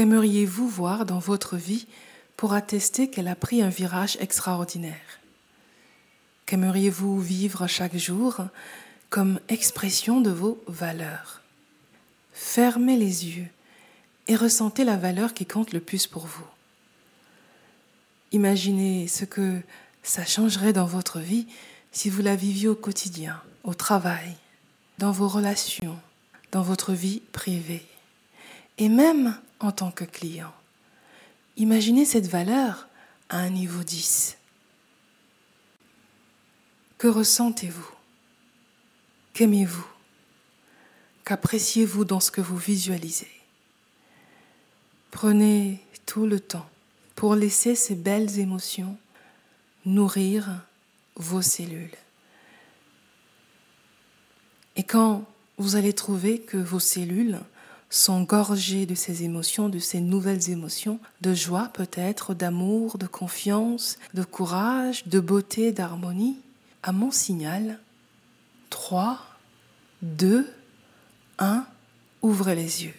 Qu'aimeriez-vous voir dans votre vie pour attester qu'elle a pris un virage extraordinaire? Qu'aimeriez-vous vivre chaque jour comme expression de vos valeurs? Fermez les yeux et ressentez la valeur qui compte le plus pour vous. Imaginez ce que ça changerait dans votre vie si vous la viviez au quotidien, au travail, dans vos relations, dans votre vie privée. Et même en tant que client. Imaginez cette valeur à un niveau 10. Que ressentez-vous? Qu'aimez-vous? Qu'appréciez-vous dans ce que vous visualisez? Prenez tout le temps pour laisser ces belles émotions nourrir vos cellules. Et quand vous allez trouver que vos cellules sont gorgées de ces émotions, de ces nouvelles émotions, de joie peut-être, d'amour, de confiance, de courage, de beauté, d'harmonie, à mon signal, 3, 2, 1, ouvrez les yeux.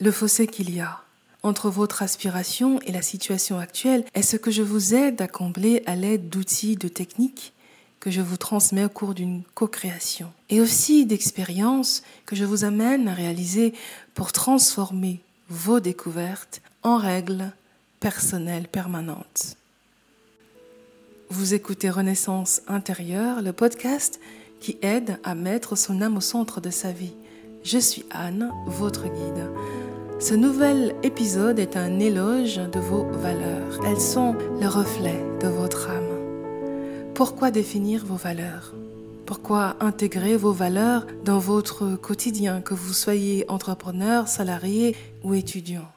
Le fossé qu'il y a entre votre aspiration et la situation actuelle est ce que je vous aide à combler à l'aide d'outils, de techniques que je vous transmets au cours d'une co-création et aussi d'expériences que je vous amène à réaliser pour transformer vos découvertes en règles personnelles permanentes. Vous écoutez Renaissance intérieure, le podcast qui aide à mettre son âme au centre de sa vie. Je suis Anne, votre guide. Ce nouvel épisode est un éloge de vos valeurs. Elles sont le reflet de votre âme. Pourquoi définir vos valeurs? Pourquoi intégrer vos valeurs dans votre quotidien, que vous soyez entrepreneur, salarié ou étudiant?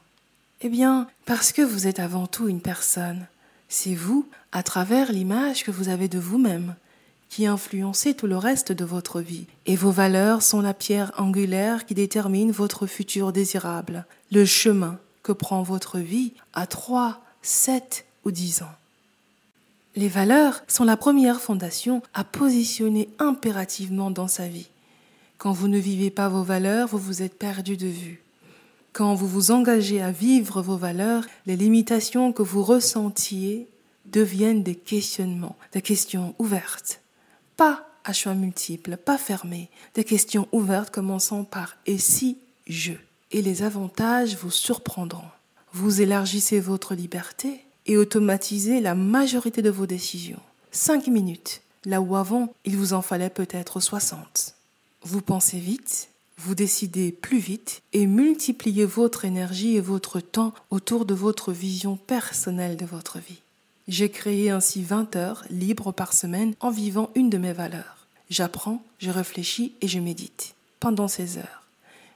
Eh bien, parce que vous êtes avant tout une personne. C'est vous, à travers l'image que vous avez de vous-même, qui influencez tout le reste de votre vie. Et vos valeurs sont la pierre angulaire qui détermine votre futur désirable, le chemin que prend votre vie à 3, 7 ou 10 ans. Les valeurs sont la première fondation à positionner impérativement dans sa vie. Quand vous ne vivez pas vos valeurs, vous vous êtes perdu de vue. Quand vous vous engagez à vivre vos valeurs, les limitations que vous ressentiez deviennent des questionnements, des questions ouvertes. Pas à choix multiples, pas fermés, des questions ouvertes commençant par et si je? Et les avantages vous surprendront. Vous élargissez votre liberté et automatisez la majorité de vos décisions. Cinq minutes, là où avant il vous en fallait peut-être 60. Vous pensez vite, vous décidez plus vite et multipliez votre énergie et votre temps autour de votre vision personnelle de votre vie. J'ai créé ainsi 20 heures libres par semaine en vivant une de mes valeurs. J'apprends, je réfléchis et je médite pendant ces heures.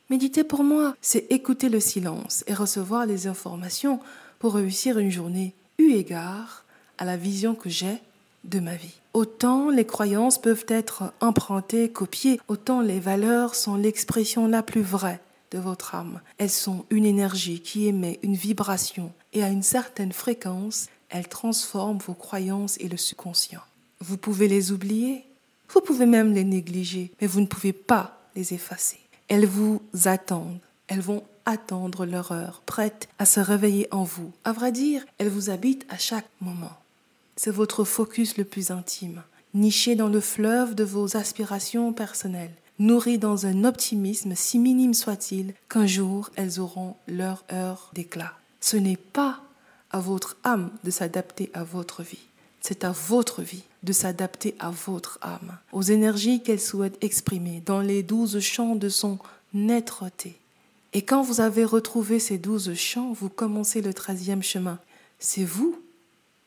Méditer pour moi, c'est écouter le silence et recevoir les informations pour réussir une journée égard à la vision que j'ai de ma vie. Autant les croyances peuvent être empruntées, copiées, autant les valeurs sont l'expression la plus vraie de votre âme. Elles sont une énergie qui émet une vibration et à une certaine fréquence, elles transforment vos croyances et le subconscient. Vous pouvez les oublier, vous pouvez même les négliger, mais vous ne pouvez pas les effacer. Elles vous attendent, elles vont attendre leur heure, prêtes à se réveiller en vous. À vrai dire, elles vous habitent à chaque moment. C'est votre focus le plus intime, niché dans le fleuve de vos aspirations personnelles, nourri dans un optimisme si minime soit-il qu'un jour elles auront leur heure d'éclat. Ce n'est pas à votre âme de s'adapter à votre vie. C'est à votre vie de s'adapter à votre âme, aux énergies qu'elle souhaite exprimer dans les douze champs de son netreté. Et quand vous avez retrouvé ces douze champs, vous commencez le treizième chemin. C'est vous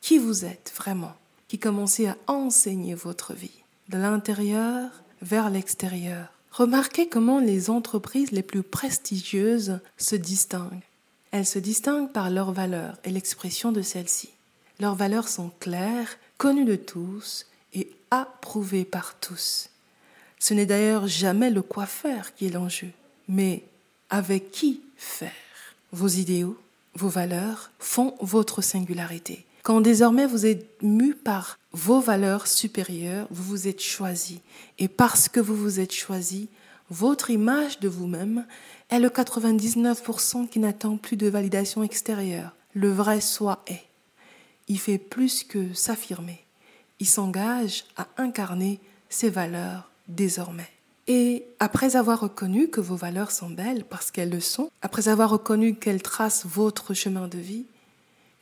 qui vous êtes vraiment, qui commencez à enseigner votre vie, de l'intérieur vers l'extérieur. Remarquez comment les entreprises les plus prestigieuses se distinguent. Elles se distinguent par leurs valeurs et l'expression de celles-ci. Leurs valeurs sont claires, connues de tous et approuvées par tous. Ce n'est d'ailleurs jamais le quoi faire qui est l'enjeu, mais avec qui faire. Vos idéaux, vos valeurs font votre singularité. Quand désormais vous êtes mu par vos valeurs supérieures, vous vous êtes choisi. Et parce que vous vous êtes choisi, votre image de vous-même est le 99% qui n'attend plus de validation extérieure. Le vrai soi est. Il fait plus que s'affirmer. Il s'engage à incarner ses valeurs désormais. Et après avoir reconnu que vos valeurs sont belles parce qu'elles le sont, après avoir reconnu qu'elles tracent votre chemin de vie,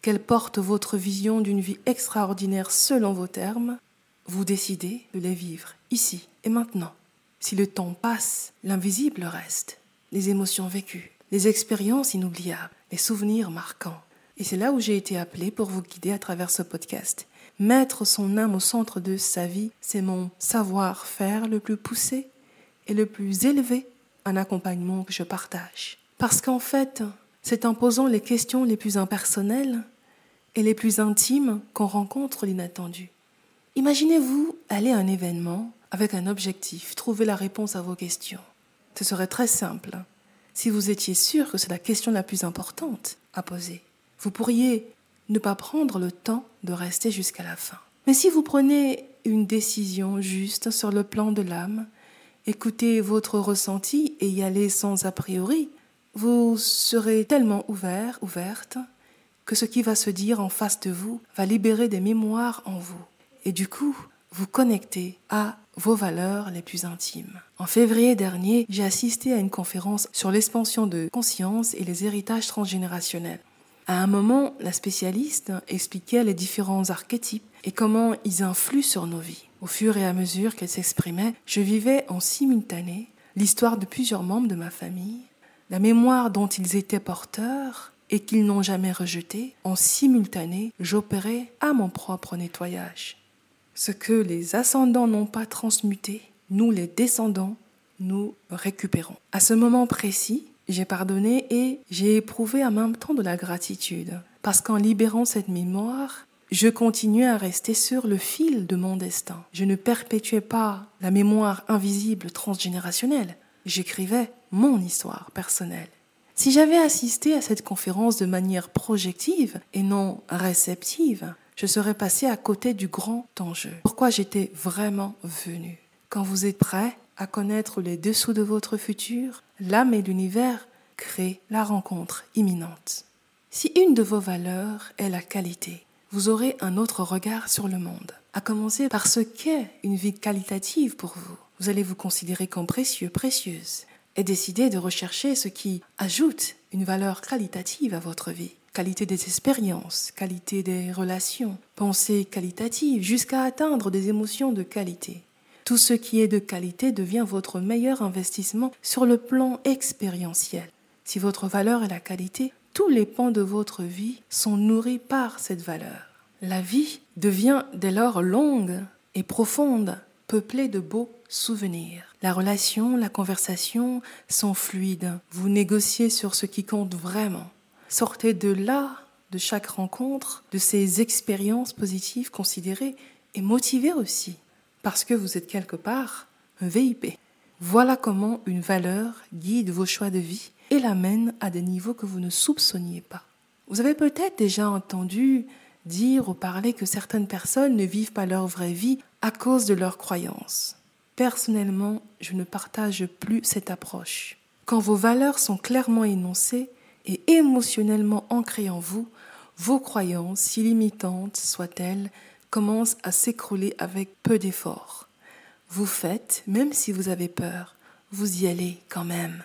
qu'elles portent votre vision d'une vie extraordinaire selon vos termes, vous décidez de les vivre ici et maintenant. Si le temps passe, l'invisible reste, les émotions vécues, les expériences inoubliables, les souvenirs marquants. Et c'est là où j'ai été appelée pour vous guider à travers ce podcast. Mettre son âme au centre de sa vie, c'est mon savoir-faire le plus poussé le plus élevé, un accompagnement que je partage. Parce qu'en fait, c'est en posant les questions les plus impersonnelles et les plus intimes qu'on rencontre l'inattendu. Imaginez-vous aller à un événement avec un objectif, trouver la réponse à vos questions. Ce serait très simple si vous étiez sûr que c'est la question la plus importante à poser. Vous pourriez ne pas prendre le temps de rester jusqu'à la fin. Mais si vous prenez une décision juste sur le plan de l'âme, écoutez votre ressenti et y allez sans a priori, vous serez tellement ouvert, ouverte, que ce qui va se dire en face de vous va libérer des mémoires en vous. Et du coup, vous connectez à vos valeurs les plus intimes. En février dernier, j'ai assisté à une conférence sur l'expansion de conscience et les héritages transgénérationnels. À un moment, la spécialiste expliquait les différents archétypes et comment ils influent sur nos vies. Au fur et à mesure qu'elle s'exprimait, je vivais en simultané l'histoire de plusieurs membres de ma famille, la mémoire dont ils étaient porteurs et qu'ils n'ont jamais rejeté, en simultané, j'opérais à mon propre nettoyage. Ce que les ascendants n'ont pas transmuté, nous les descendants, nous récupérons. À ce moment précis, j'ai pardonné et j'ai éprouvé en même temps de la gratitude. Parce qu'en libérant cette mémoire, je continuais à rester sur le fil de mon destin. Je ne perpétuais pas la mémoire invisible transgénérationnelle. J'écrivais mon histoire personnelle. Si j'avais assisté à cette conférence de manière projective et non réceptive, je serais passé à côté du grand enjeu. Pourquoi j'étais vraiment venu? Quand vous êtes prêt à connaître les dessous de votre futur, l'âme et l'univers créent la rencontre imminente. Si une de vos valeurs est la qualité, vous aurez un autre regard sur le monde, à commencer par ce qu'est une vie qualitative pour vous. Vous allez vous considérer comme précieux, précieuse, et décider de rechercher ce qui ajoute une valeur qualitative à votre vie qualité des expériences, qualité des relations, pensée qualitative, jusqu'à atteindre des émotions de qualité. Tout ce qui est de qualité devient votre meilleur investissement sur le plan expérientiel. Si votre valeur est la qualité, tous les pans de votre vie sont nourris par cette valeur. La vie devient dès lors longue et profonde, peuplée de beaux souvenirs. La relation, la conversation sont fluides. Vous négociez sur ce qui compte vraiment. Sortez de là, de chaque rencontre, de ces expériences positives considérées et motivées aussi, parce que vous êtes quelque part un VIP. Voilà comment une valeur guide vos choix de vie et l'amène à des niveaux que vous ne soupçonniez pas. Vous avez peut-être déjà entendu dire ou parler que certaines personnes ne vivent pas leur vraie vie à cause de leurs croyances. Personnellement, je ne partage plus cette approche. Quand vos valeurs sont clairement énoncées, et émotionnellement ancrées en vous, vos croyances, si limitantes soient-elles, commencent à s'écrouler avec peu d'efforts. Vous faites, même si vous avez peur, vous y allez quand même.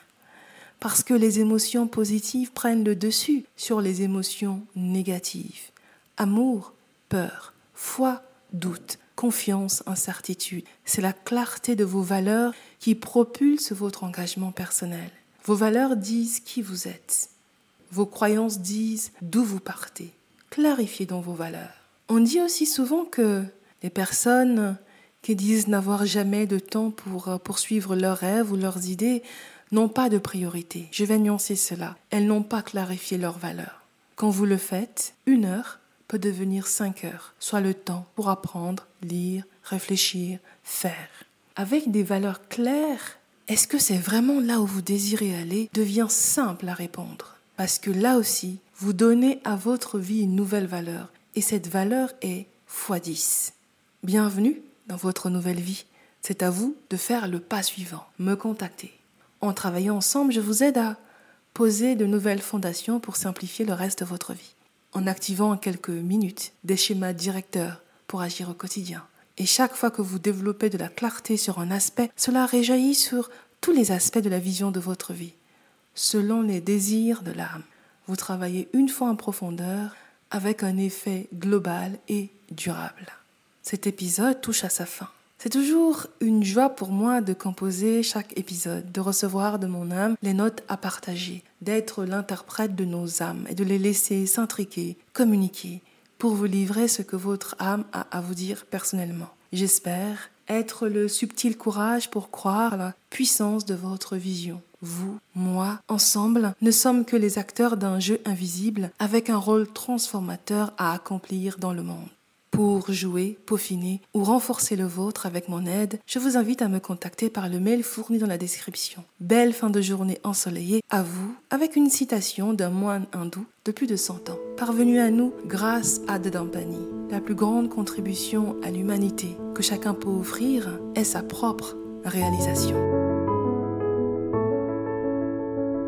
Parce que les émotions positives prennent le dessus sur les émotions négatives. Amour, peur, foi, doute, confiance, incertitude. C'est la clarté de vos valeurs qui propulse votre engagement personnel. Vos valeurs disent qui vous êtes. Vos croyances disent d'où vous partez. Clarifiez donc vos valeurs. On dit aussi souvent que les personnes qui disent n'avoir jamais de temps pour euh, poursuivre leurs rêves ou leurs idées n'ont pas de priorité. Je vais nuancer cela. Elles n'ont pas clarifié leurs valeurs. Quand vous le faites, une heure peut devenir cinq heures, soit le temps pour apprendre, lire, réfléchir, faire. Avec des valeurs claires, est-ce que c'est vraiment là où vous désirez aller devient simple à répondre. Parce que là aussi, vous donnez à votre vie une nouvelle valeur. Et cette valeur est x10. Bienvenue dans votre nouvelle vie. C'est à vous de faire le pas suivant. Me contacter. En travaillant ensemble, je vous aide à poser de nouvelles fondations pour simplifier le reste de votre vie. En activant en quelques minutes des schémas directeurs pour agir au quotidien. Et chaque fois que vous développez de la clarté sur un aspect, cela réjaillit sur tous les aspects de la vision de votre vie, selon les désirs de l'âme. Vous travaillez une fois en profondeur avec un effet global et durable. Cet épisode touche à sa fin. C'est toujours une joie pour moi de composer chaque épisode, de recevoir de mon âme les notes à partager, d'être l'interprète de nos âmes et de les laisser s'intriquer, communiquer, pour vous livrer ce que votre âme a à vous dire personnellement. J'espère être le subtil courage pour croire à la puissance de votre vision. Vous, moi, ensemble, ne sommes que les acteurs d'un jeu invisible avec un rôle transformateur à accomplir dans le monde. Pour jouer, peaufiner ou renforcer le vôtre avec mon aide, je vous invite à me contacter par le mail fourni dans la description. Belle fin de journée ensoleillée à vous avec une citation d'un moine hindou de plus de 100 ans, parvenu à nous grâce à Dedampani. La plus grande contribution à l'humanité que chacun peut offrir est sa propre réalisation.